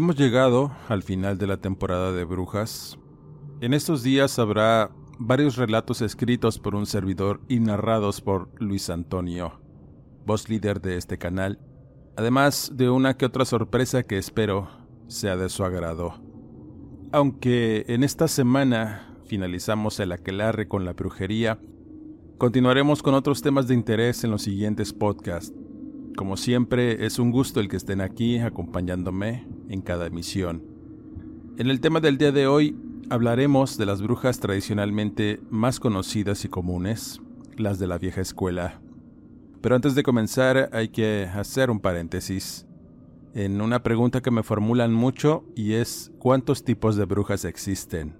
Hemos llegado al final de la temporada de brujas. En estos días habrá varios relatos escritos por un servidor y narrados por Luis Antonio, voz líder de este canal, además de una que otra sorpresa que espero sea de su agrado. Aunque en esta semana finalizamos el aquelarre con la brujería, continuaremos con otros temas de interés en los siguientes podcasts. Como siempre, es un gusto el que estén aquí acompañándome en cada emisión. En el tema del día de hoy hablaremos de las brujas tradicionalmente más conocidas y comunes, las de la vieja escuela. Pero antes de comenzar hay que hacer un paréntesis en una pregunta que me formulan mucho y es ¿cuántos tipos de brujas existen?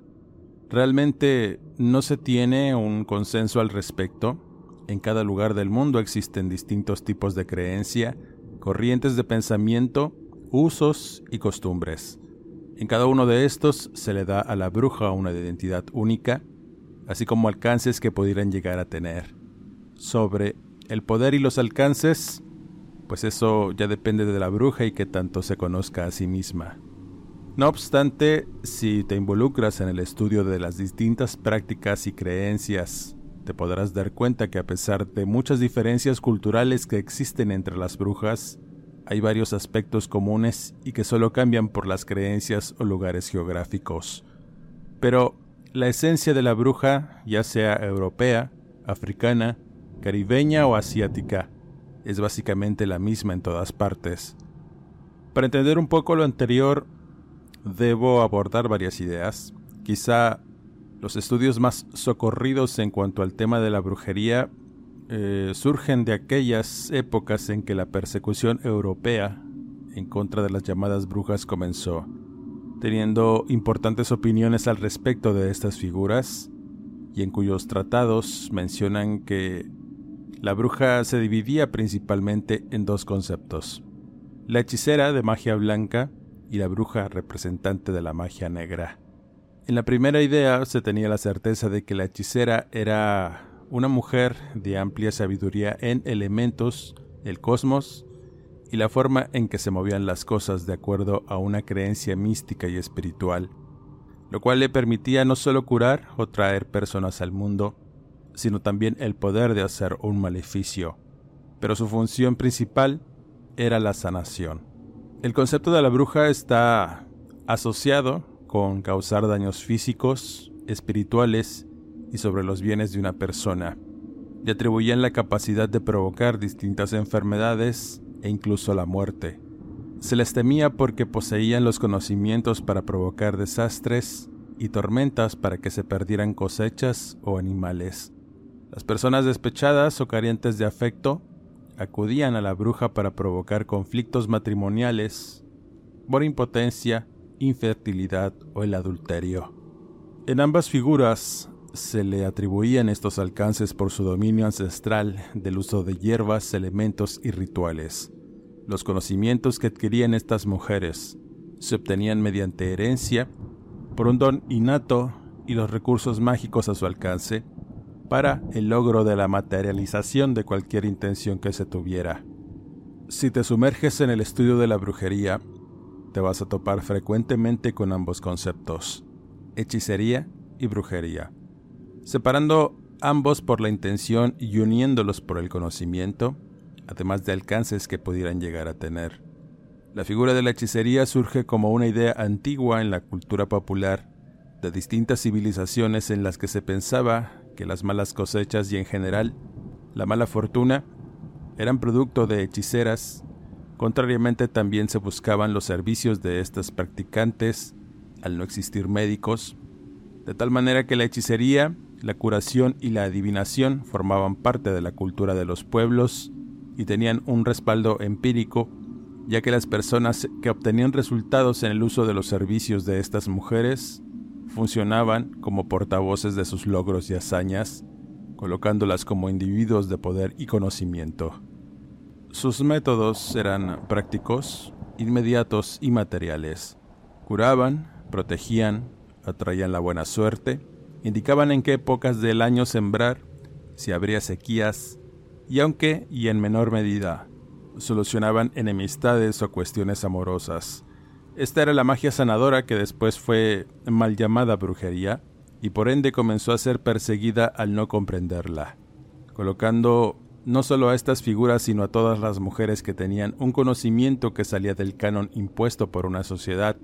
Realmente no se tiene un consenso al respecto. En cada lugar del mundo existen distintos tipos de creencia, corrientes de pensamiento usos y costumbres. En cada uno de estos se le da a la bruja una identidad única, así como alcances que pudieran llegar a tener. Sobre el poder y los alcances, pues eso ya depende de la bruja y que tanto se conozca a sí misma. No obstante, si te involucras en el estudio de las distintas prácticas y creencias, te podrás dar cuenta que a pesar de muchas diferencias culturales que existen entre las brujas, hay varios aspectos comunes y que solo cambian por las creencias o lugares geográficos. Pero la esencia de la bruja, ya sea europea, africana, caribeña o asiática, es básicamente la misma en todas partes. Para entender un poco lo anterior, debo abordar varias ideas. Quizá los estudios más socorridos en cuanto al tema de la brujería eh, surgen de aquellas épocas en que la persecución europea en contra de las llamadas brujas comenzó, teniendo importantes opiniones al respecto de estas figuras, y en cuyos tratados mencionan que la bruja se dividía principalmente en dos conceptos, la hechicera de magia blanca y la bruja representante de la magia negra. En la primera idea se tenía la certeza de que la hechicera era una mujer de amplia sabiduría en elementos, el cosmos y la forma en que se movían las cosas de acuerdo a una creencia mística y espiritual, lo cual le permitía no solo curar o traer personas al mundo, sino también el poder de hacer un maleficio, pero su función principal era la sanación. El concepto de la bruja está asociado con causar daños físicos, espirituales y sobre los bienes de una persona. Le atribuían la capacidad de provocar distintas enfermedades e incluso la muerte. Se les temía porque poseían los conocimientos para provocar desastres y tormentas para que se perdieran cosechas o animales. Las personas despechadas o carentes de afecto acudían a la bruja para provocar conflictos matrimoniales por impotencia, infertilidad o el adulterio. En ambas figuras se le atribuían estos alcances por su dominio ancestral del uso de hierbas, elementos y rituales. Los conocimientos que adquirían estas mujeres se obtenían mediante herencia, por un don innato y los recursos mágicos a su alcance, para el logro de la materialización de cualquier intención que se tuviera. Si te sumerges en el estudio de la brujería, te vas a topar frecuentemente con ambos conceptos, hechicería y brujería separando ambos por la intención y uniéndolos por el conocimiento, además de alcances que pudieran llegar a tener. La figura de la hechicería surge como una idea antigua en la cultura popular de distintas civilizaciones en las que se pensaba que las malas cosechas y en general la mala fortuna eran producto de hechiceras Contrariamente también se buscaban los servicios de estas practicantes al no existir médicos, de tal manera que la hechicería, la curación y la adivinación formaban parte de la cultura de los pueblos y tenían un respaldo empírico, ya que las personas que obtenían resultados en el uso de los servicios de estas mujeres funcionaban como portavoces de sus logros y hazañas, colocándolas como individuos de poder y conocimiento. Sus métodos eran prácticos, inmediatos y materiales. Curaban, protegían, atraían la buena suerte, indicaban en qué épocas del año sembrar, si habría sequías, y aunque, y en menor medida, solucionaban enemistades o cuestiones amorosas. Esta era la magia sanadora que después fue mal llamada brujería y por ende comenzó a ser perseguida al no comprenderla, colocando no solo a estas figuras sino a todas las mujeres que tenían un conocimiento que salía del canon impuesto por una sociedad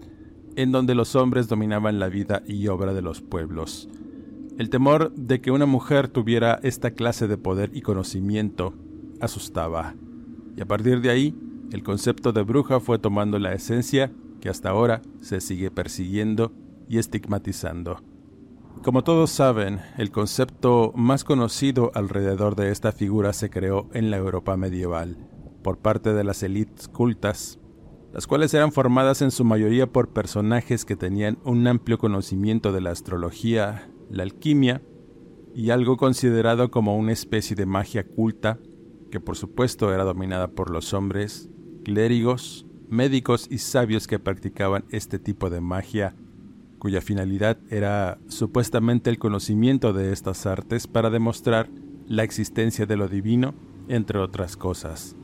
en donde los hombres dominaban la vida y obra de los pueblos. El temor de que una mujer tuviera esta clase de poder y conocimiento asustaba, y a partir de ahí el concepto de bruja fue tomando la esencia que hasta ahora se sigue persiguiendo y estigmatizando. Como todos saben, el concepto más conocido alrededor de esta figura se creó en la Europa medieval, por parte de las élites cultas las cuales eran formadas en su mayoría por personajes que tenían un amplio conocimiento de la astrología, la alquimia y algo considerado como una especie de magia culta, que por supuesto era dominada por los hombres, clérigos, médicos y sabios que practicaban este tipo de magia, cuya finalidad era supuestamente el conocimiento de estas artes para demostrar la existencia de lo divino, entre otras cosas.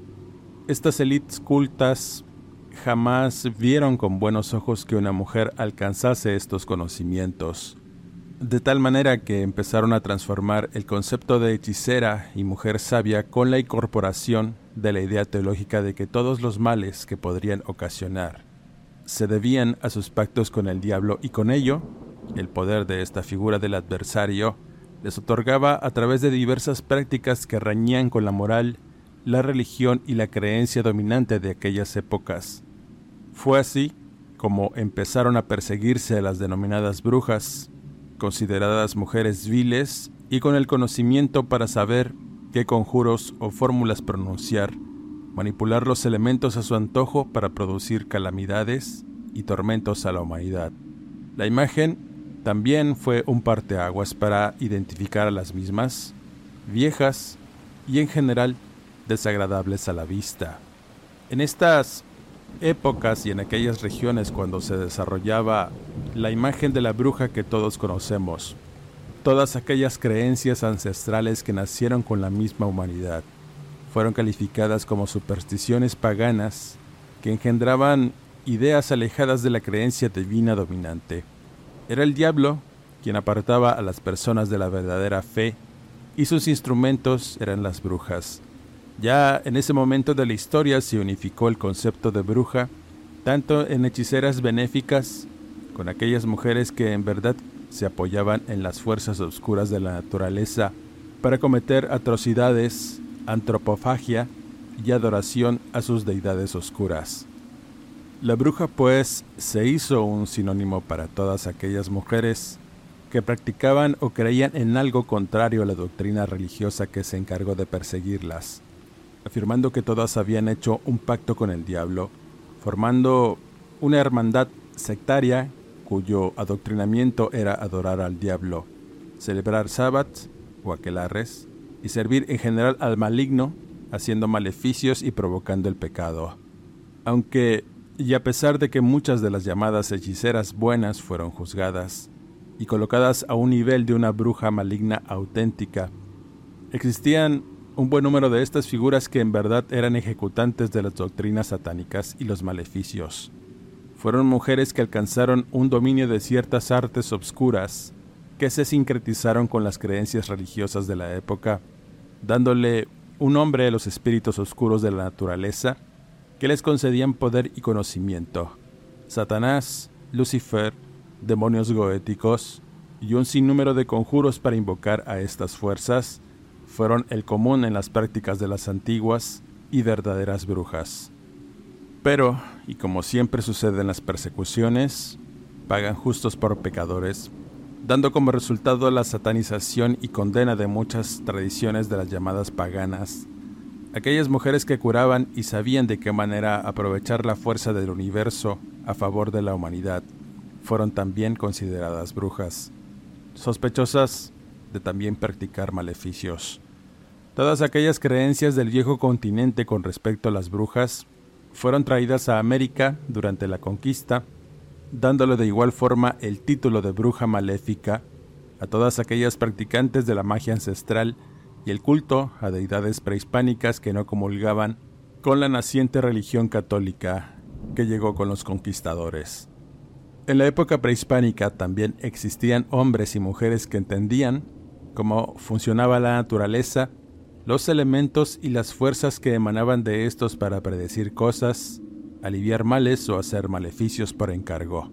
Estas élites cultas jamás vieron con buenos ojos que una mujer alcanzase estos conocimientos, de tal manera que empezaron a transformar el concepto de hechicera y mujer sabia con la incorporación de la idea teológica de que todos los males que podrían ocasionar se debían a sus pactos con el diablo y con ello el poder de esta figura del adversario les otorgaba a través de diversas prácticas que reñían con la moral la religión y la creencia dominante de aquellas épocas. Fue así como empezaron a perseguirse a las denominadas brujas, consideradas mujeres viles y con el conocimiento para saber qué conjuros o fórmulas pronunciar, manipular los elementos a su antojo para producir calamidades y tormentos a la humanidad. La imagen también fue un parteaguas para identificar a las mismas, viejas y en general desagradables a la vista. En estas épocas y en aquellas regiones cuando se desarrollaba la imagen de la bruja que todos conocemos, todas aquellas creencias ancestrales que nacieron con la misma humanidad, fueron calificadas como supersticiones paganas que engendraban ideas alejadas de la creencia divina dominante. Era el diablo quien apartaba a las personas de la verdadera fe y sus instrumentos eran las brujas. Ya en ese momento de la historia se unificó el concepto de bruja, tanto en hechiceras benéficas, con aquellas mujeres que en verdad se apoyaban en las fuerzas oscuras de la naturaleza para cometer atrocidades, antropofagia y adoración a sus deidades oscuras. La bruja pues se hizo un sinónimo para todas aquellas mujeres que practicaban o creían en algo contrario a la doctrina religiosa que se encargó de perseguirlas afirmando que todas habían hecho un pacto con el diablo, formando una hermandad sectaria cuyo adoctrinamiento era adorar al diablo, celebrar sábados o aquelarres y servir en general al maligno, haciendo maleficios y provocando el pecado. Aunque, y a pesar de que muchas de las llamadas hechiceras buenas fueron juzgadas y colocadas a un nivel de una bruja maligna auténtica, existían un buen número de estas figuras que en verdad eran ejecutantes de las doctrinas satánicas y los maleficios. Fueron mujeres que alcanzaron un dominio de ciertas artes obscuras que se sincretizaron con las creencias religiosas de la época, dándole un nombre a los espíritus oscuros de la naturaleza que les concedían poder y conocimiento. Satanás, Lucifer, demonios goéticos y un sinnúmero de conjuros para invocar a estas fuerzas fueron el común en las prácticas de las antiguas y verdaderas brujas. Pero, y como siempre sucede en las persecuciones, pagan justos por pecadores, dando como resultado la satanización y condena de muchas tradiciones de las llamadas paganas. Aquellas mujeres que curaban y sabían de qué manera aprovechar la fuerza del universo a favor de la humanidad, fueron también consideradas brujas, sospechosas de también practicar maleficios. Todas aquellas creencias del viejo continente con respecto a las brujas fueron traídas a América durante la conquista, dándole de igual forma el título de bruja maléfica a todas aquellas practicantes de la magia ancestral y el culto a deidades prehispánicas que no comulgaban con la naciente religión católica que llegó con los conquistadores. En la época prehispánica también existían hombres y mujeres que entendían cómo funcionaba la naturaleza, los elementos y las fuerzas que emanaban de estos para predecir cosas, aliviar males o hacer maleficios por encargo.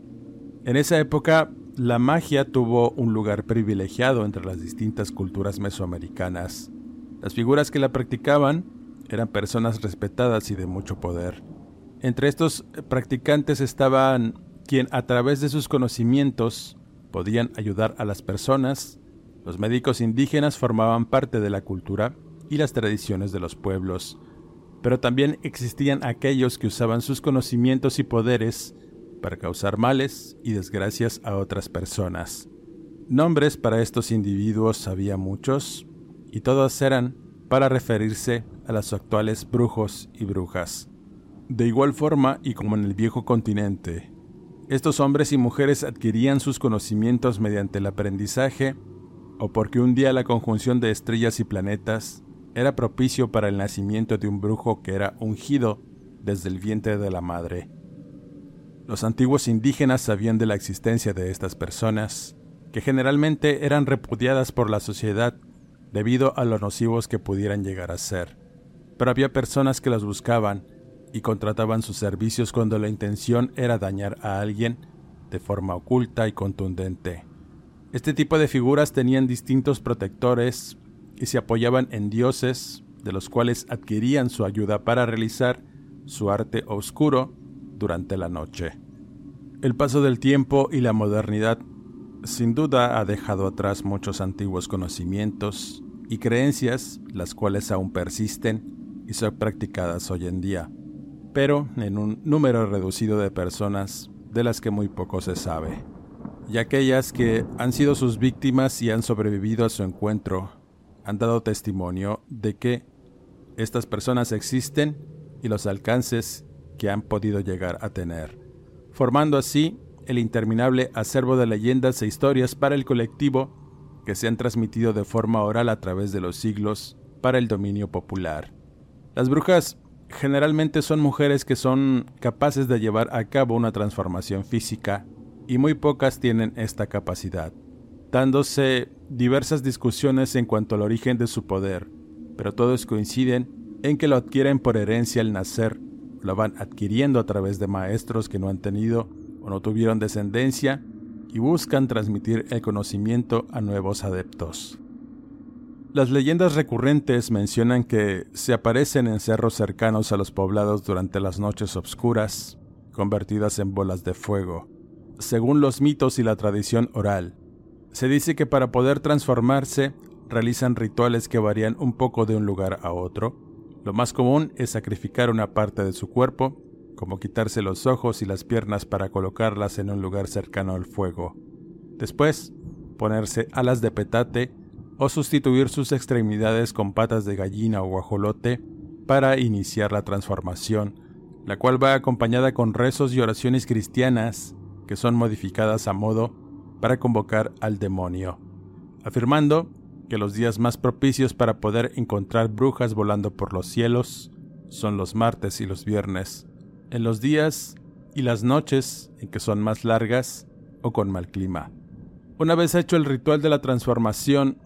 En esa época, la magia tuvo un lugar privilegiado entre las distintas culturas mesoamericanas. Las figuras que la practicaban eran personas respetadas y de mucho poder. Entre estos practicantes estaban quien a través de sus conocimientos podían ayudar a las personas, los médicos indígenas formaban parte de la cultura y las tradiciones de los pueblos, pero también existían aquellos que usaban sus conocimientos y poderes para causar males y desgracias a otras personas. Nombres para estos individuos había muchos, y todos eran para referirse a los actuales brujos y brujas. De igual forma, y como en el viejo continente, estos hombres y mujeres adquirían sus conocimientos mediante el aprendizaje o porque un día la conjunción de estrellas y planetas era propicio para el nacimiento de un brujo que era ungido desde el vientre de la madre. Los antiguos indígenas sabían de la existencia de estas personas, que generalmente eran repudiadas por la sociedad debido a los nocivos que pudieran llegar a ser, pero había personas que las buscaban y contrataban sus servicios cuando la intención era dañar a alguien de forma oculta y contundente. Este tipo de figuras tenían distintos protectores y se apoyaban en dioses, de los cuales adquirían su ayuda para realizar su arte oscuro durante la noche. El paso del tiempo y la modernidad sin duda ha dejado atrás muchos antiguos conocimientos y creencias, las cuales aún persisten y son practicadas hoy en día pero en un número reducido de personas de las que muy poco se sabe. Y aquellas que han sido sus víctimas y han sobrevivido a su encuentro han dado testimonio de que estas personas existen y los alcances que han podido llegar a tener, formando así el interminable acervo de leyendas e historias para el colectivo que se han transmitido de forma oral a través de los siglos para el dominio popular. Las brujas generalmente son mujeres que son capaces de llevar a cabo una transformación física y muy pocas tienen esta capacidad, dándose diversas discusiones en cuanto al origen de su poder, pero todos coinciden en que lo adquieren por herencia al nacer, lo van adquiriendo a través de maestros que no han tenido o no tuvieron descendencia y buscan transmitir el conocimiento a nuevos adeptos. Las leyendas recurrentes mencionan que se aparecen en cerros cercanos a los poblados durante las noches obscuras, convertidas en bolas de fuego. Según los mitos y la tradición oral, se dice que para poder transformarse realizan rituales que varían un poco de un lugar a otro. Lo más común es sacrificar una parte de su cuerpo, como quitarse los ojos y las piernas para colocarlas en un lugar cercano al fuego. Después, ponerse alas de petate o sustituir sus extremidades con patas de gallina o guajolote para iniciar la transformación, la cual va acompañada con rezos y oraciones cristianas que son modificadas a modo para convocar al demonio, afirmando que los días más propicios para poder encontrar brujas volando por los cielos son los martes y los viernes, en los días y las noches en que son más largas o con mal clima. Una vez hecho el ritual de la transformación,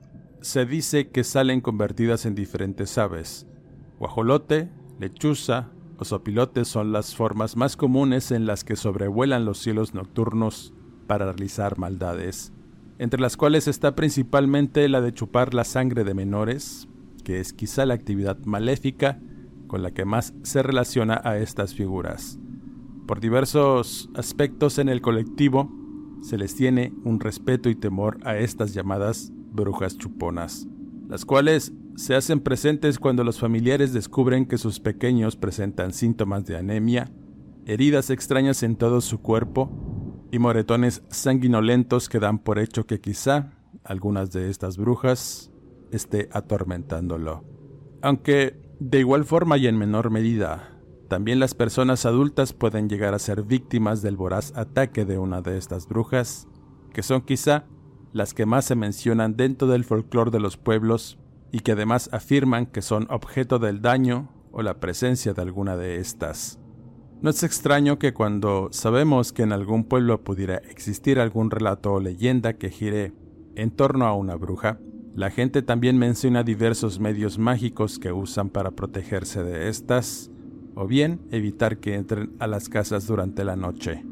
se dice que salen convertidas en diferentes aves. Guajolote, lechuza o sopilote son las formas más comunes en las que sobrevuelan los cielos nocturnos para realizar maldades, entre las cuales está principalmente la de chupar la sangre de menores, que es quizá la actividad maléfica con la que más se relaciona a estas figuras. Por diversos aspectos en el colectivo, se les tiene un respeto y temor a estas llamadas brujas chuponas, las cuales se hacen presentes cuando los familiares descubren que sus pequeños presentan síntomas de anemia, heridas extrañas en todo su cuerpo y moretones sanguinolentos que dan por hecho que quizá algunas de estas brujas esté atormentándolo. Aunque de igual forma y en menor medida, también las personas adultas pueden llegar a ser víctimas del voraz ataque de una de estas brujas, que son quizá las que más se mencionan dentro del folclore de los pueblos y que además afirman que son objeto del daño o la presencia de alguna de estas. No es extraño que cuando sabemos que en algún pueblo pudiera existir algún relato o leyenda que gire en torno a una bruja, la gente también menciona diversos medios mágicos que usan para protegerse de estas, o bien evitar que entren a las casas durante la noche.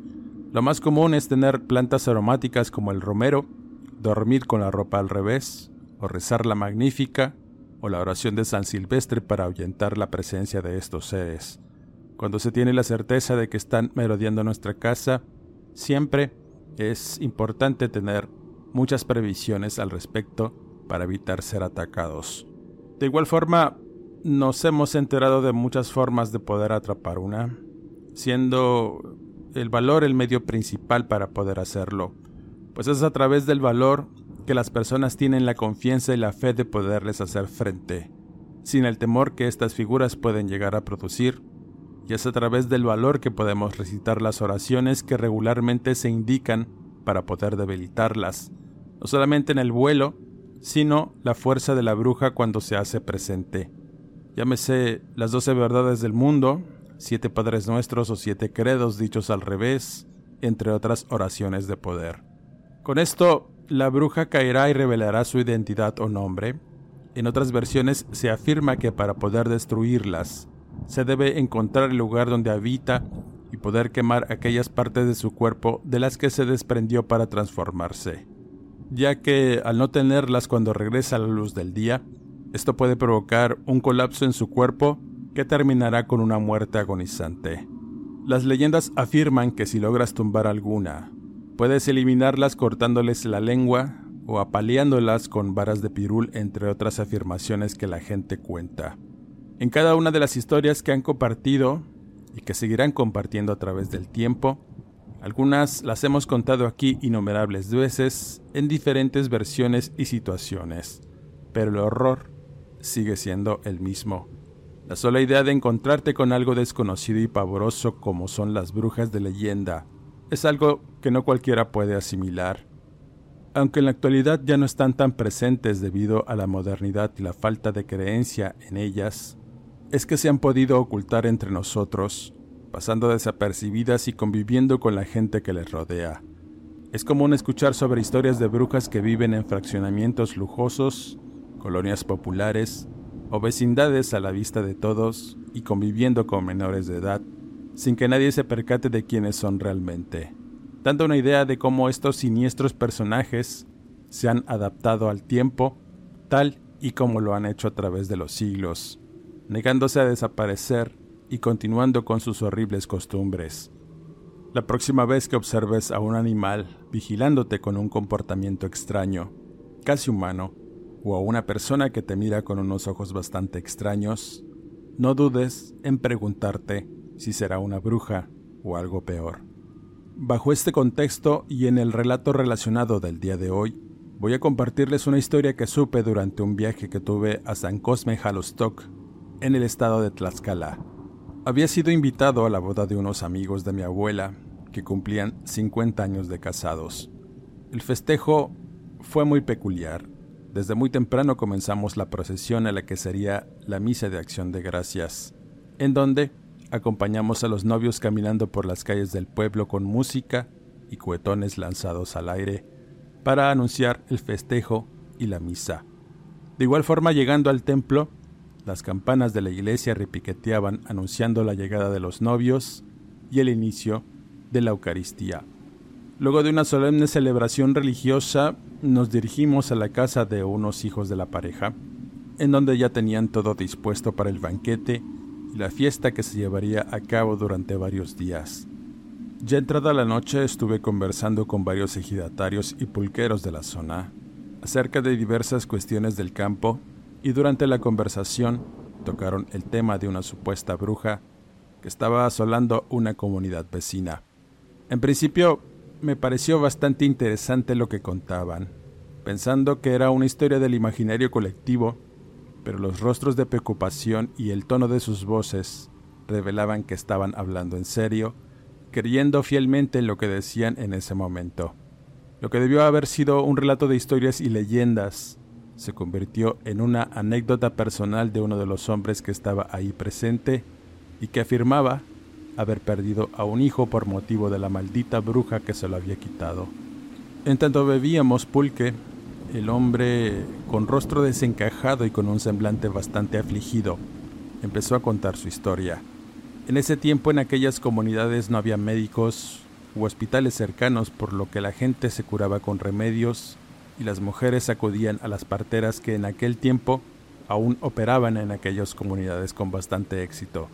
Lo más común es tener plantas aromáticas como el romero, dormir con la ropa al revés, o rezar la magnífica o la oración de San Silvestre para ahuyentar la presencia de estos seres. Cuando se tiene la certeza de que están merodeando nuestra casa, siempre es importante tener muchas previsiones al respecto para evitar ser atacados. De igual forma, nos hemos enterado de muchas formas de poder atrapar una, siendo el valor el medio principal para poder hacerlo, pues es a través del valor que las personas tienen la confianza y la fe de poderles hacer frente, sin el temor que estas figuras pueden llegar a producir, y es a través del valor que podemos recitar las oraciones que regularmente se indican para poder debilitarlas, no solamente en el vuelo, sino la fuerza de la bruja cuando se hace presente. Llámese las doce verdades del mundo, siete padres nuestros o siete credos dichos al revés, entre otras oraciones de poder. Con esto la bruja caerá y revelará su identidad o nombre. En otras versiones se afirma que para poder destruirlas, se debe encontrar el lugar donde habita y poder quemar aquellas partes de su cuerpo de las que se desprendió para transformarse, ya que al no tenerlas cuando regresa a la luz del día, esto puede provocar un colapso en su cuerpo que terminará con una muerte agonizante. Las leyendas afirman que si logras tumbar alguna, Puedes eliminarlas cortándoles la lengua o apaleándolas con varas de pirul, entre otras afirmaciones que la gente cuenta. En cada una de las historias que han compartido y que seguirán compartiendo a través del tiempo, algunas las hemos contado aquí innumerables veces en diferentes versiones y situaciones, pero el horror sigue siendo el mismo. La sola idea de encontrarte con algo desconocido y pavoroso como son las brujas de leyenda es algo que no cualquiera puede asimilar. Aunque en la actualidad ya no están tan presentes debido a la modernidad y la falta de creencia en ellas, es que se han podido ocultar entre nosotros, pasando desapercibidas y conviviendo con la gente que les rodea. Es común escuchar sobre historias de brujas que viven en fraccionamientos lujosos, colonias populares o vecindades a la vista de todos y conviviendo con menores de edad sin que nadie se percate de quiénes son realmente, dando una idea de cómo estos siniestros personajes se han adaptado al tiempo tal y como lo han hecho a través de los siglos, negándose a desaparecer y continuando con sus horribles costumbres. La próxima vez que observes a un animal vigilándote con un comportamiento extraño, casi humano, o a una persona que te mira con unos ojos bastante extraños, no dudes en preguntarte si será una bruja o algo peor. Bajo este contexto y en el relato relacionado del día de hoy, voy a compartirles una historia que supe durante un viaje que tuve a San Cosme Jalostoc, en el estado de Tlaxcala. Había sido invitado a la boda de unos amigos de mi abuela, que cumplían 50 años de casados. El festejo fue muy peculiar. Desde muy temprano comenzamos la procesión a la que sería la misa de acción de gracias, en donde acompañamos a los novios caminando por las calles del pueblo con música y cuetones lanzados al aire para anunciar el festejo y la misa. De igual forma, llegando al templo, las campanas de la iglesia repiqueteaban anunciando la llegada de los novios y el inicio de la Eucaristía. Luego de una solemne celebración religiosa, nos dirigimos a la casa de unos hijos de la pareja, en donde ya tenían todo dispuesto para el banquete y la fiesta que se llevaría a cabo durante varios días. Ya entrada la noche estuve conversando con varios ejidatarios y pulqueros de la zona acerca de diversas cuestiones del campo y durante la conversación tocaron el tema de una supuesta bruja que estaba asolando una comunidad vecina. En principio me pareció bastante interesante lo que contaban, pensando que era una historia del imaginario colectivo, pero los rostros de preocupación y el tono de sus voces revelaban que estaban hablando en serio creyendo fielmente en lo que decían en ese momento. Lo que debió haber sido un relato de historias y leyendas se convirtió en una anécdota personal de uno de los hombres que estaba ahí presente y que afirmaba haber perdido a un hijo por motivo de la maldita bruja que se lo había quitado. En tanto bebíamos pulque, el hombre, con rostro desencajado y con un semblante bastante afligido, empezó a contar su historia. En ese tiempo en aquellas comunidades no había médicos u hospitales cercanos, por lo que la gente se curaba con remedios y las mujeres acudían a las parteras que en aquel tiempo aún operaban en aquellas comunidades con bastante éxito.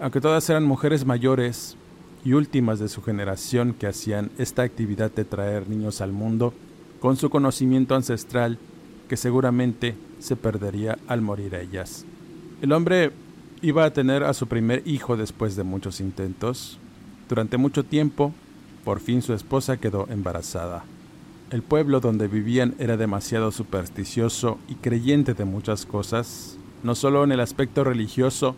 Aunque todas eran mujeres mayores y últimas de su generación que hacían esta actividad de traer niños al mundo, con su conocimiento ancestral que seguramente se perdería al morir ellas. El hombre Iba a tener a su primer hijo después de muchos intentos. Durante mucho tiempo, por fin su esposa quedó embarazada. El pueblo donde vivían era demasiado supersticioso y creyente de muchas cosas, no solo en el aspecto religioso.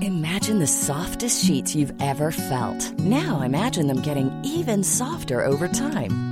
Imagine the softest sheets you've ever felt. Now imagine them getting even softer over time.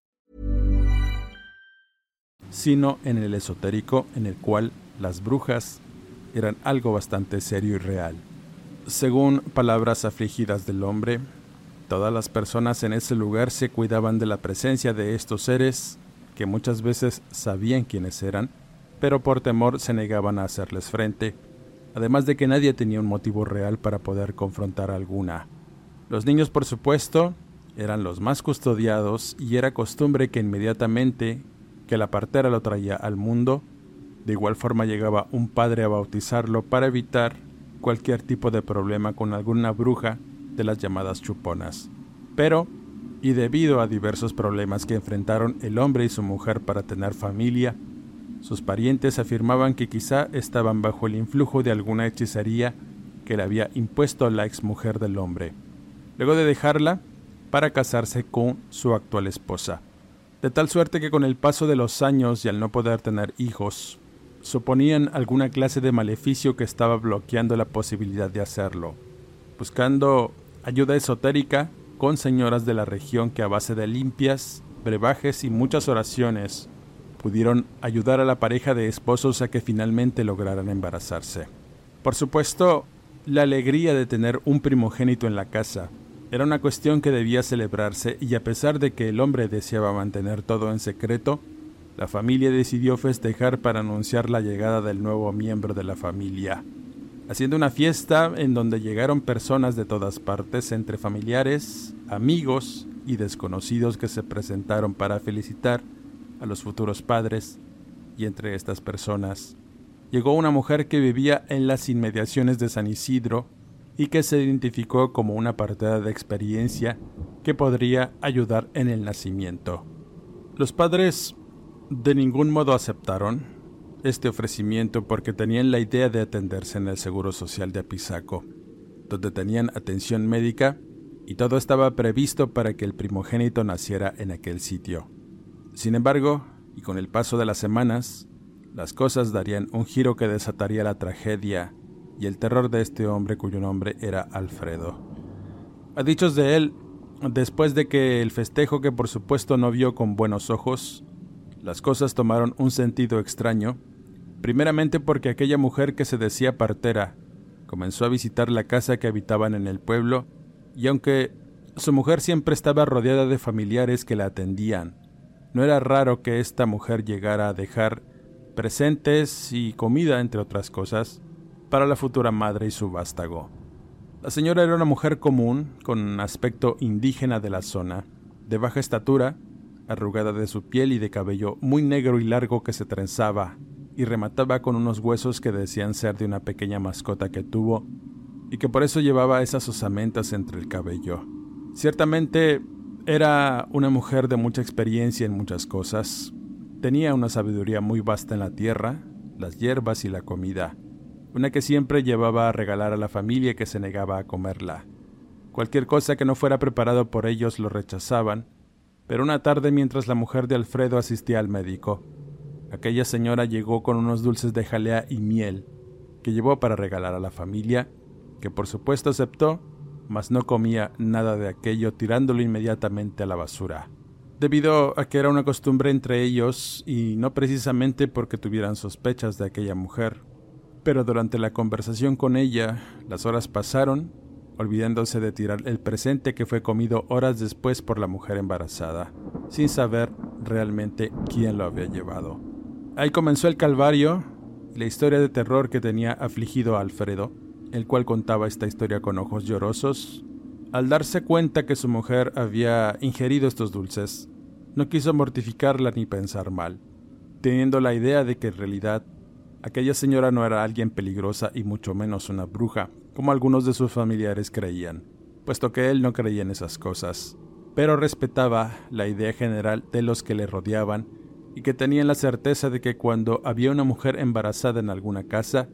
Sino en el esotérico, en el cual las brujas eran algo bastante serio y real. Según palabras afligidas del hombre, todas las personas en ese lugar se cuidaban de la presencia de estos seres que muchas veces sabían quiénes eran, pero por temor se negaban a hacerles frente, además de que nadie tenía un motivo real para poder confrontar alguna. Los niños, por supuesto, eran los más custodiados y era costumbre que inmediatamente que la partera lo traía al mundo, de igual forma llegaba un padre a bautizarlo para evitar cualquier tipo de problema con alguna bruja de las llamadas chuponas. Pero y debido a diversos problemas que enfrentaron el hombre y su mujer para tener familia, sus parientes afirmaban que quizá estaban bajo el influjo de alguna hechicería que le había impuesto la exmujer del hombre, luego de dejarla para casarse con su actual esposa. De tal suerte que con el paso de los años y al no poder tener hijos, suponían alguna clase de maleficio que estaba bloqueando la posibilidad de hacerlo. Buscando ayuda esotérica, con señoras de la región que a base de limpias, brebajes y muchas oraciones pudieron ayudar a la pareja de esposos a que finalmente lograran embarazarse. Por supuesto, la alegría de tener un primogénito en la casa era una cuestión que debía celebrarse y a pesar de que el hombre deseaba mantener todo en secreto, la familia decidió festejar para anunciar la llegada del nuevo miembro de la familia. haciendo una fiesta en donde llegaron personas de todas partes, entre familiares, amigos y desconocidos que se presentaron para felicitar a los futuros padres, y entre estas personas llegó una mujer que vivía en las inmediaciones de San Isidro y que se identificó como una partida de experiencia que podría ayudar en el nacimiento. Los padres de ningún modo aceptaron este ofrecimiento porque tenían la idea de atenderse en el Seguro Social de Apizaco, donde tenían atención médica y todo estaba previsto para que el primogénito naciera en aquel sitio. Sin embargo, y con el paso de las semanas, las cosas darían un giro que desataría la tragedia y el terror de este hombre cuyo nombre era Alfredo. A dichos de él, después de que el festejo que por supuesto no vio con buenos ojos, las cosas tomaron un sentido extraño, primeramente porque aquella mujer que se decía partera comenzó a visitar la casa que habitaban en el pueblo, y aunque su mujer siempre estaba rodeada de familiares que la atendían, no era raro que esta mujer llegara a dejar presentes y comida, entre otras cosas, para la futura madre y su vástago. La señora era una mujer común, con aspecto indígena de la zona, de baja estatura, arrugada de su piel y de cabello muy negro y largo que se trenzaba y remataba con unos huesos que decían ser de una pequeña mascota que tuvo y que por eso llevaba esas osamentas entre el cabello. Ciertamente era una mujer de mucha experiencia en muchas cosas, Tenía una sabiduría muy vasta en la tierra, las hierbas y la comida, una que siempre llevaba a regalar a la familia que se negaba a comerla. Cualquier cosa que no fuera preparado por ellos lo rechazaban, pero una tarde mientras la mujer de Alfredo asistía al médico, aquella señora llegó con unos dulces de jalea y miel que llevó para regalar a la familia, que por supuesto aceptó, mas no comía nada de aquello tirándolo inmediatamente a la basura debido a que era una costumbre entre ellos y no precisamente porque tuvieran sospechas de aquella mujer. Pero durante la conversación con ella, las horas pasaron, olvidándose de tirar el presente que fue comido horas después por la mujer embarazada, sin saber realmente quién lo había llevado. Ahí comenzó el calvario, la historia de terror que tenía afligido a Alfredo, el cual contaba esta historia con ojos llorosos, al darse cuenta que su mujer había ingerido estos dulces, no quiso mortificarla ni pensar mal, teniendo la idea de que en realidad aquella señora no era alguien peligrosa y mucho menos una bruja, como algunos de sus familiares creían, puesto que él no creía en esas cosas, pero respetaba la idea general de los que le rodeaban y que tenían la certeza de que cuando había una mujer embarazada en alguna casa,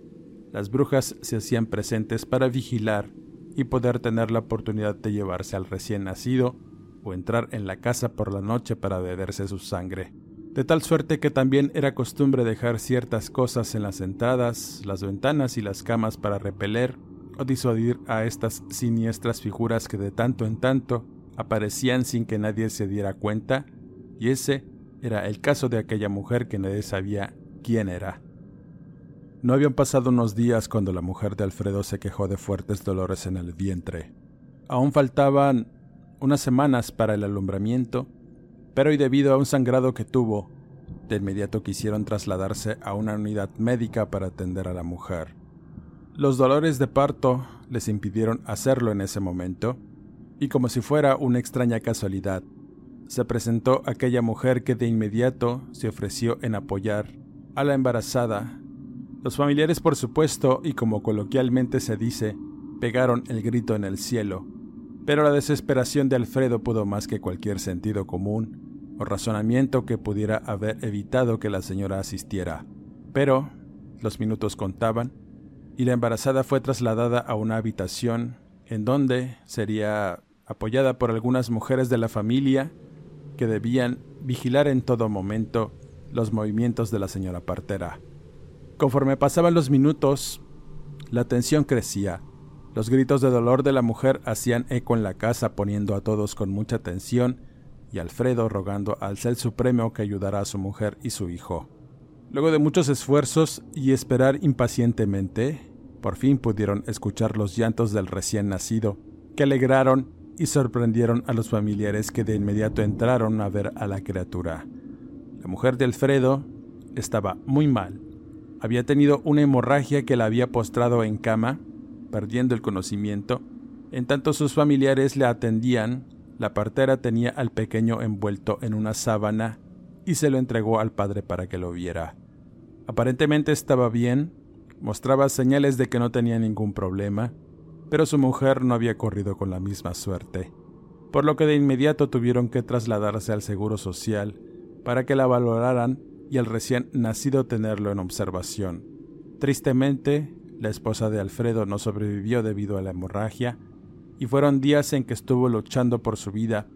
las brujas se hacían presentes para vigilar y poder tener la oportunidad de llevarse al recién nacido o entrar en la casa por la noche para beberse su sangre. De tal suerte que también era costumbre dejar ciertas cosas en las entradas, las ventanas y las camas para repeler o disuadir a estas siniestras figuras que de tanto en tanto aparecían sin que nadie se diera cuenta, y ese era el caso de aquella mujer que nadie sabía quién era. No habían pasado unos días cuando la mujer de Alfredo se quejó de fuertes dolores en el vientre. Aún faltaban unas semanas para el alumbramiento, pero y debido a un sangrado que tuvo, de inmediato quisieron trasladarse a una unidad médica para atender a la mujer. Los dolores de parto les impidieron hacerlo en ese momento, y como si fuera una extraña casualidad, se presentó aquella mujer que de inmediato se ofreció en apoyar a la embarazada. Los familiares, por supuesto, y como coloquialmente se dice, pegaron el grito en el cielo, pero la desesperación de Alfredo pudo más que cualquier sentido común o razonamiento que pudiera haber evitado que la señora asistiera. Pero los minutos contaban y la embarazada fue trasladada a una habitación en donde sería apoyada por algunas mujeres de la familia que debían vigilar en todo momento los movimientos de la señora partera. Conforme pasaban los minutos, la tensión crecía los gritos de dolor de la mujer hacían eco en la casa poniendo a todos con mucha tensión y Alfredo rogando al Cel Supremo que ayudara a su mujer y su hijo. Luego de muchos esfuerzos y esperar impacientemente, por fin pudieron escuchar los llantos del recién nacido, que alegraron y sorprendieron a los familiares que de inmediato entraron a ver a la criatura. La mujer de Alfredo estaba muy mal Había tenido una hemorragia que la había postrado en cama, perdiendo el conocimiento. En tanto sus familiares le atendían, la partera tenía al pequeño envuelto en una sábana y se lo entregó al padre para que lo viera. Aparentemente estaba bien, mostraba señales de que no tenía ningún problema, pero su mujer no había corrido con la misma suerte, por lo que de inmediato tuvieron que trasladarse al Seguro Social para que la valoraran y el recién nacido tenerlo en observación. Tristemente, la esposa de Alfredo no sobrevivió debido a la hemorragia y fueron días en que estuvo luchando por su vida,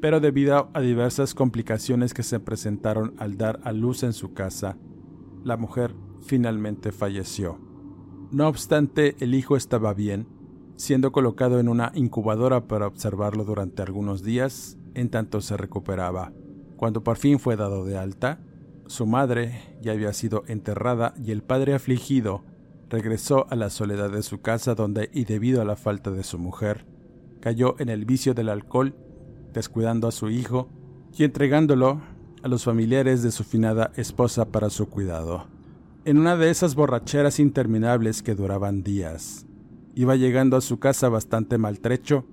pero debido a diversas complicaciones que se presentaron al dar a luz en su casa, la mujer finalmente falleció. No obstante, el hijo estaba bien, siendo colocado en una incubadora para observarlo durante algunos días en tanto se recuperaba. Cuando por fin fue dado de alta, su madre ya había sido enterrada y el padre afligido regresó a la soledad de su casa donde, y debido a la falta de su mujer, cayó en el vicio del alcohol, descuidando a su hijo y entregándolo a los familiares de su finada esposa para su cuidado. En una de esas borracheras interminables que duraban días, iba llegando a su casa bastante maltrecho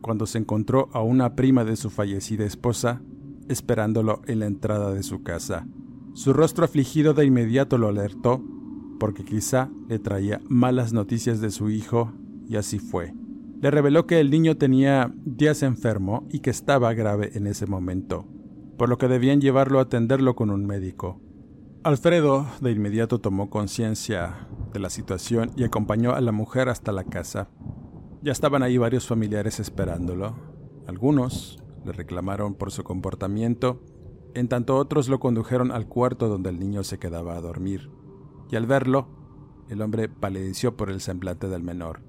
cuando se encontró a una prima de su fallecida esposa esperándolo en la entrada de su casa. Su rostro afligido de inmediato lo alertó, porque quizá le traía malas noticias de su hijo, y así fue. Le reveló que el niño tenía días enfermo y que estaba grave en ese momento, por lo que debían llevarlo a atenderlo con un médico. Alfredo de inmediato tomó conciencia de la situación y acompañó a la mujer hasta la casa. Ya estaban ahí varios familiares esperándolo. Algunos le reclamaron por su comportamiento en tanto otros lo condujeron al cuarto donde el niño se quedaba a dormir, y al verlo, el hombre palideció por el semblante del menor.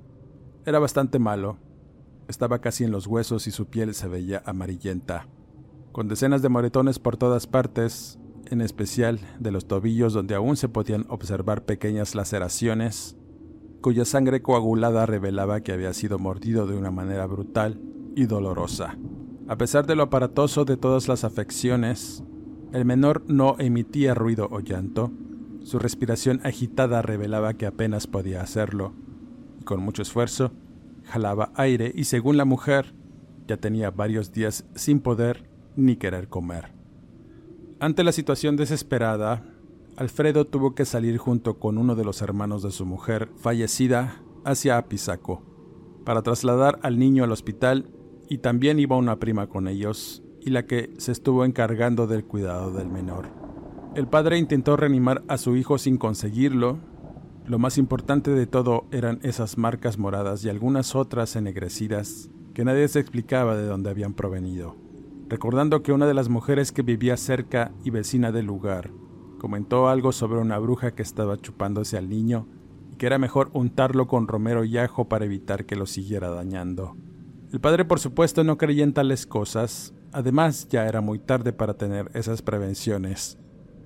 Era bastante malo, estaba casi en los huesos y su piel se veía amarillenta, con decenas de moretones por todas partes, en especial de los tobillos donde aún se podían observar pequeñas laceraciones, cuya sangre coagulada revelaba que había sido mordido de una manera brutal y dolorosa. A pesar de lo aparatoso de todas las afecciones, el menor no emitía ruido o llanto. Su respiración agitada revelaba que apenas podía hacerlo, y con mucho esfuerzo jalaba aire y según la mujer, ya tenía varios días sin poder ni querer comer. Ante la situación desesperada, Alfredo tuvo que salir junto con uno de los hermanos de su mujer fallecida hacia Apizaco para trasladar al niño al hospital y también iba una prima con ellos, y la que se estuvo encargando del cuidado del menor. El padre intentó reanimar a su hijo sin conseguirlo. Lo más importante de todo eran esas marcas moradas y algunas otras ennegrecidas que nadie se explicaba de dónde habían provenido. Recordando que una de las mujeres que vivía cerca y vecina del lugar comentó algo sobre una bruja que estaba chupándose al niño y que era mejor untarlo con romero y ajo para evitar que lo siguiera dañando. El padre por supuesto no creía en tales cosas, además ya era muy tarde para tener esas prevenciones,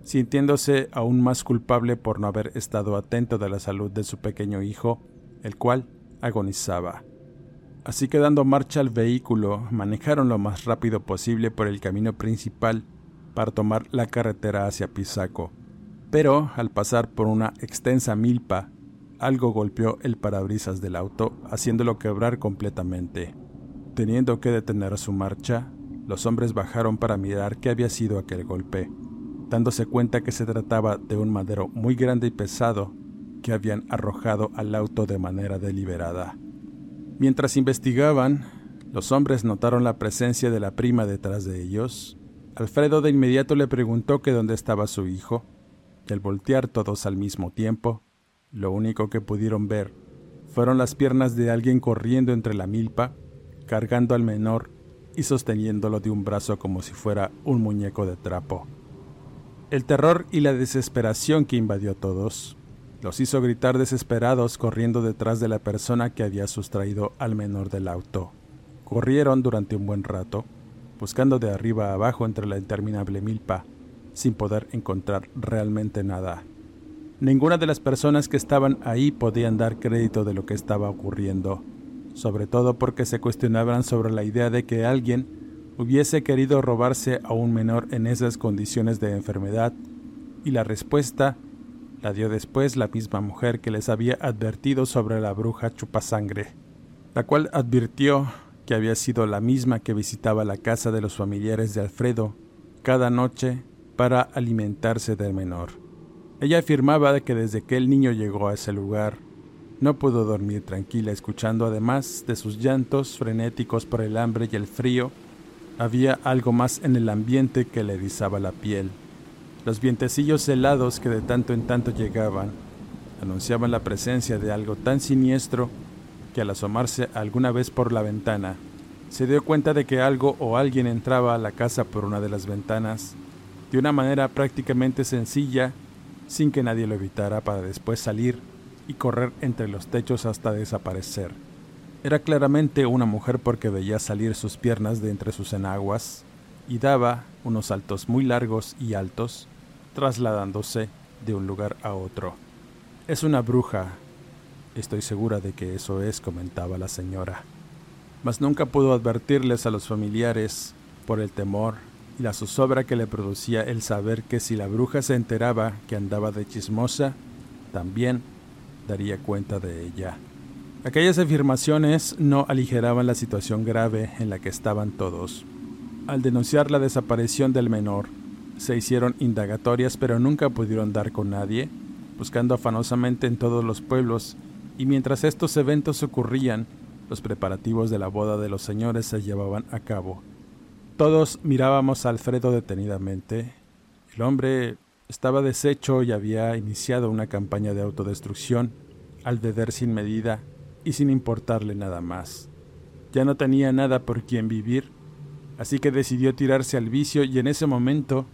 sintiéndose aún más culpable por no haber estado atento de la salud de su pequeño hijo, el cual agonizaba. Así que dando marcha al vehículo, manejaron lo más rápido posible por el camino principal para tomar la carretera hacia Pisaco. Pero al pasar por una extensa milpa, algo golpeó el parabrisas del auto, haciéndolo quebrar completamente. Teniendo que detener su marcha, los hombres bajaron para mirar qué había sido aquel golpe, dándose cuenta que se trataba de un madero muy grande y pesado que habían arrojado al auto de manera deliberada. Mientras investigaban, los hombres notaron la presencia de la prima detrás de ellos. Alfredo de inmediato le preguntó que dónde estaba su hijo, y al voltear todos al mismo tiempo, lo único que pudieron ver fueron las piernas de alguien corriendo entre la milpa cargando al menor y sosteniéndolo de un brazo como si fuera un muñeco de trapo. El terror y la desesperación que invadió a todos los hizo gritar desesperados corriendo detrás de la persona que había sustraído al menor del auto. Corrieron durante un buen rato, buscando de arriba a abajo entre la interminable milpa, sin poder encontrar realmente nada. Ninguna de las personas que estaban ahí podían dar crédito de lo que estaba ocurriendo sobre todo porque se cuestionaban sobre la idea de que alguien hubiese querido robarse a un menor en esas condiciones de enfermedad, y la respuesta La dio después la misma mujer que les había advertido sobre la bruja chupasangre, la cual advirtió que había sido la misma que visitaba la casa de los familiares de Alfredo cada noche para alimentarse del menor. Ella afirmaba que desde que el niño llegó a ese lugar, no pudo dormir tranquila, escuchando además de sus llantos frenéticos por el hambre y el frío, había algo más en el ambiente que le erizaba la piel. Los vientecillos helados que de tanto en tanto llegaban anunciaban la presencia de algo tan siniestro que al asomarse alguna vez por la ventana, se dio cuenta de que algo o alguien entraba a la casa por una de las ventanas, de una manera prácticamente sencilla, sin que nadie lo evitara para después salir y correr entre los techos hasta desaparecer. Era claramente una mujer porque veía salir sus piernas de entre sus enaguas y daba unos saltos muy largos y altos, trasladándose de un lugar a otro. Es una bruja. Estoy segura de que eso es, comentaba la señora. Mas nunca pudo advertirles a los familiares por el temor y la zozobra que le producía el saber que si la bruja se enteraba que andaba de chismosa, también daría cuenta de ella. Aquellas afirmaciones no aligeraban la situación grave en la que estaban todos. Al denunciar la desaparición del menor, se hicieron indagatorias pero nunca pudieron dar con nadie, buscando afanosamente en todos los pueblos, y mientras estos eventos ocurrían, los preparativos de la boda de los señores se llevaban a cabo. Todos mirábamos a Alfredo detenidamente. El hombre estaba deshecho y había iniciado una campaña de autodestrucción al beber sin medida y sin importarle nada más. Ya no tenía nada por quien vivir, así que decidió tirarse al vicio y en ese momento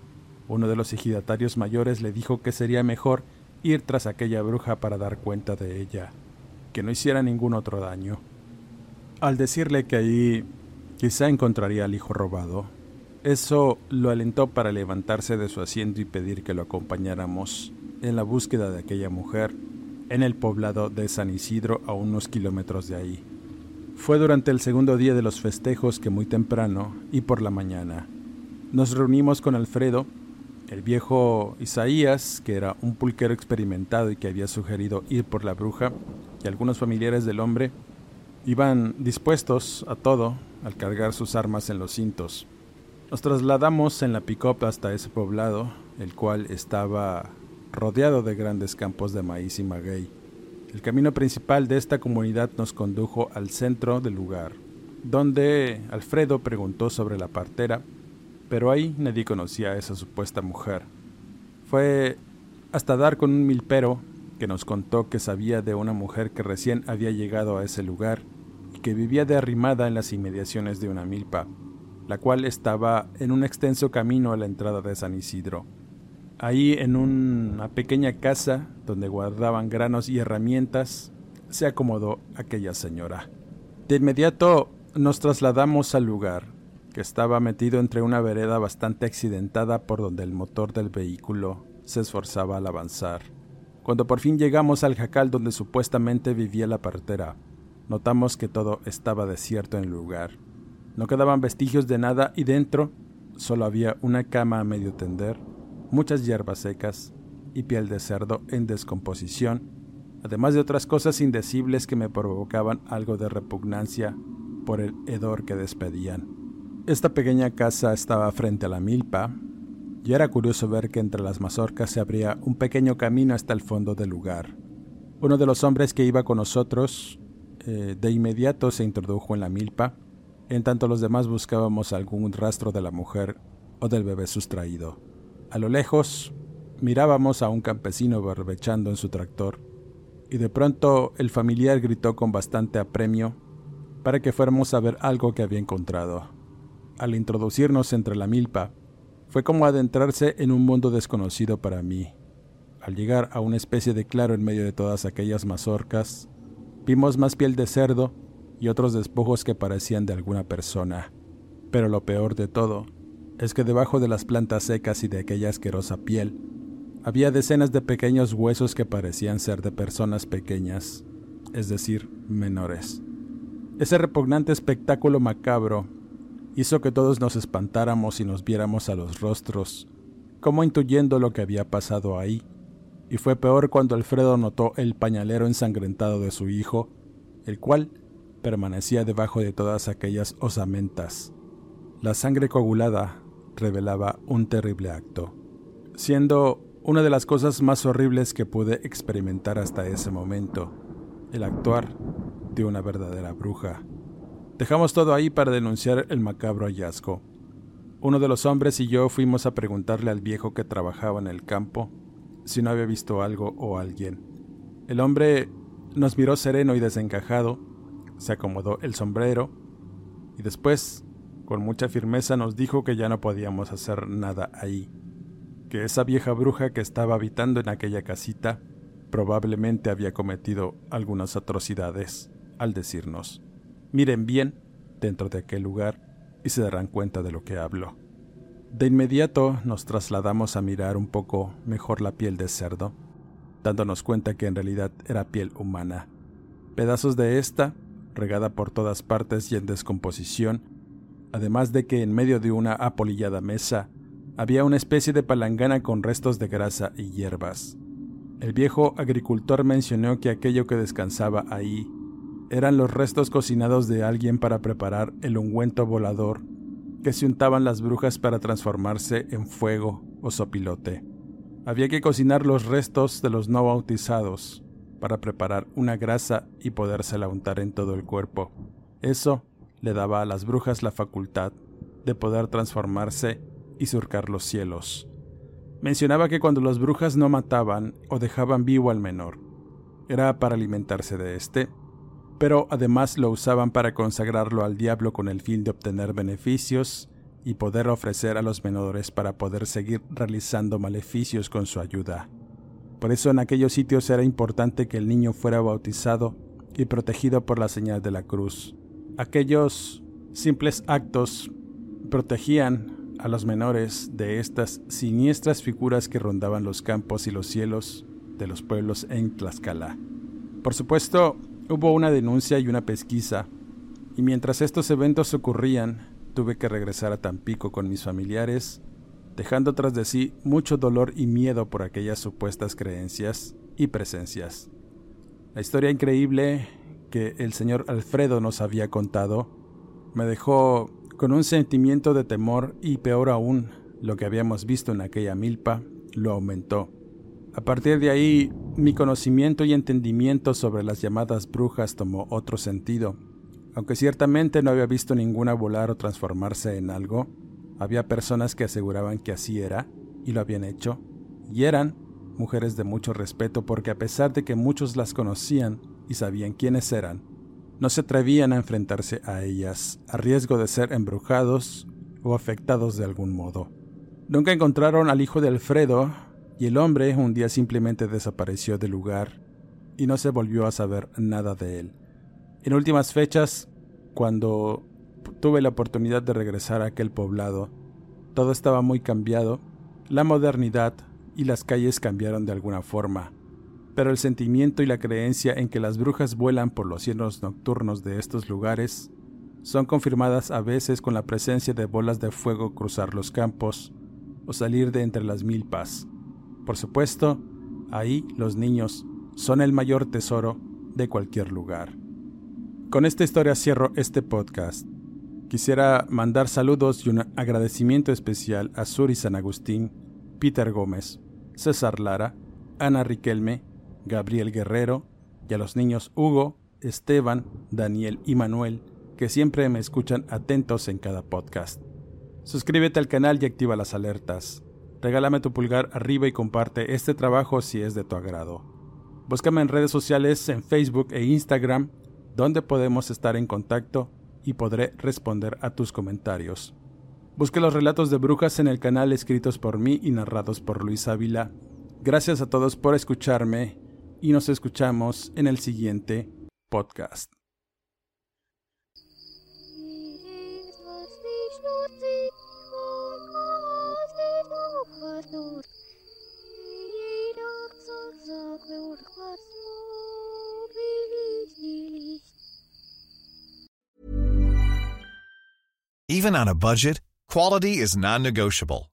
uno de los ejidatarios mayores le dijo que sería mejor ir tras aquella bruja para dar cuenta de ella, que no hiciera ningún otro daño. Al decirle que allí quizá encontraría al hijo robado, eso lo alentó para levantarse de su asiento y pedir que lo acompañáramos en la búsqueda de aquella mujer en el poblado de San Isidro a unos kilómetros de ahí. Fue durante el segundo día de los festejos que muy temprano y por la mañana nos reunimos con Alfredo, el viejo Isaías, que era un pulquero experimentado y que había sugerido ir por la bruja, y algunos familiares del hombre, iban dispuestos a todo al cargar sus armas en los cintos. Nos trasladamos en la pick-up hasta ese poblado, el cual estaba rodeado de grandes campos de maíz y maguey. El camino principal de esta comunidad nos condujo al centro del lugar, donde Alfredo preguntó sobre la partera, pero ahí nadie conocía a esa supuesta mujer. Fue hasta dar con un milpero que nos contó que sabía de una mujer que recién había llegado a ese lugar y que vivía derrimada en las inmediaciones de una milpa la cual estaba en un extenso camino a la entrada de San Isidro. Ahí en una pequeña casa donde guardaban granos y herramientas, se acomodó aquella señora. De inmediato nos trasladamos al lugar, que estaba metido entre una vereda bastante accidentada por donde el motor del vehículo se esforzaba al avanzar. Cuando por fin llegamos al jacal donde supuestamente vivía la partera, notamos que todo estaba desierto en el lugar. No quedaban vestigios de nada y dentro solo había una cama a medio tender, muchas hierbas secas y piel de cerdo en descomposición, además de otras cosas indecibles que me provocaban algo de repugnancia por el hedor que despedían. Esta pequeña casa estaba frente a la milpa, y era curioso ver que entre las mazorcas se abría un pequeño camino hasta el fondo del lugar. Uno de los hombres que iba con nosotros eh, de inmediato se introdujo en la milpa en tanto los demás buscábamos algún rastro de la mujer o del bebé sustraído. A lo lejos mirábamos a un campesino barbechando en su tractor, y de pronto el familiar gritó con bastante apremio para que fuéramos a ver algo que había encontrado. Al introducirnos entre la milpa, fue como adentrarse en un mundo desconocido para mí. Al llegar a una especie de claro en medio de todas aquellas mazorcas, vimos más piel de cerdo y otros despojos que parecían de alguna persona. Pero lo peor de todo es que debajo de las plantas secas y de aquella asquerosa piel había decenas de pequeños huesos que parecían ser de personas pequeñas, es decir, menores. Ese repugnante espectáculo macabro hizo que todos nos espantáramos y nos viéramos a los rostros, como intuyendo lo que había pasado ahí, y fue peor cuando Alfredo notó el pañalero ensangrentado de su hijo, el cual permanecía debajo de todas aquellas osamentas. La sangre coagulada revelaba un terrible acto, siendo una de las cosas más horribles que pude experimentar hasta ese momento, el actuar de una verdadera bruja. Dejamos todo ahí para denunciar el macabro hallazgo. Uno de los hombres y yo fuimos a preguntarle al viejo que trabajaba en el campo si no había visto algo o alguien. El hombre nos miró sereno y desencajado, se acomodó el sombrero y después, con mucha firmeza, nos dijo que ya no podíamos hacer nada ahí, que esa vieja bruja que estaba habitando en aquella casita probablemente había cometido algunas atrocidades al decirnos, miren bien dentro de aquel lugar y se darán cuenta de lo que hablo. De inmediato nos trasladamos a mirar un poco mejor la piel de cerdo, dándonos cuenta que en realidad era piel humana. Pedazos de esta, regada por todas partes y en descomposición, además de que en medio de una apolillada mesa había una especie de palangana con restos de grasa y hierbas. El viejo agricultor mencionó que aquello que descansaba ahí eran los restos cocinados de alguien para preparar el ungüento volador que se untaban las brujas para transformarse en fuego o sopilote. Había que cocinar los restos de los no bautizados para preparar una grasa y podérsela untar en todo el cuerpo. Eso le daba a las brujas la facultad de poder transformarse y surcar los cielos. Mencionaba que cuando las brujas no mataban o dejaban vivo al menor, era para alimentarse de éste pero además lo usaban para consagrarlo al diablo con el fin de obtener beneficios y poder ofrecer a los menores para poder seguir realizando maleficios con su ayuda. Por eso en aquellos sitios era importante que el niño fuera bautizado y protegido por la señal de la cruz. Aquellos simples actos protegían a los menores de estas siniestras figuras que rondaban los campos y los cielos de los pueblos en Tlaxcala. Por supuesto, Hubo una denuncia y una pesquisa, y mientras estos eventos ocurrían, tuve que regresar a Tampico con mis familiares, dejando tras de sí mucho dolor y miedo por aquellas supuestas creencias y presencias. La historia increíble que el señor Alfredo nos había contado me dejó con un sentimiento de temor y peor aún, lo que habíamos visto en aquella milpa lo aumentó. A partir de ahí, mi conocimiento y entendimiento sobre las llamadas brujas tomó otro sentido. Aunque ciertamente no había visto ninguna volar o transformarse en algo, había personas que aseguraban que así era, y lo habían hecho, y eran mujeres de mucho respeto porque a pesar de que muchos las conocían sabían quiénes eran, no se atrevían a enfrentarse a ellas, a riesgo de ser embrujados o afectados de algún modo. Nunca encontraron al hijo de Alfredo, y el hombre un día simplemente desapareció del lugar y no se volvió a saber nada de él. En últimas fechas, cuando tuve la oportunidad de regresar a aquel poblado, todo estaba muy cambiado, la modernidad y las calles cambiaron de alguna forma, pero el sentimiento y la creencia en que las brujas vuelan por los cielos nocturnos de estos lugares son confirmadas a veces con la presencia de bolas de fuego cruzar los campos o salir de entre las milpas. Por supuesto, ahí los niños son el mayor tesoro de cualquier lugar. Con esta historia cierro este podcast. Quisiera mandar saludos y un agradecimiento especial a Suri San Agustín, Peter Gómez, César Lara, Ana Riquelme, Gabriel Guerrero y a los niños Hugo, Esteban, Daniel y Manuel, que siempre me escuchan atentos en cada podcast. Suscríbete al canal y activa las alertas. Regálame tu pulgar arriba y comparte este trabajo si es de tu agrado. Búscame en redes sociales en Facebook e Instagram, donde podemos estar en contacto y podré responder a tus comentarios. Busque los relatos de brujas en el canal escritos por mí y narrados por Luis Ávila. Gracias a todos por escucharme y nos escuchamos en el siguiente podcast. Even on a budget, quality is non-negotiable.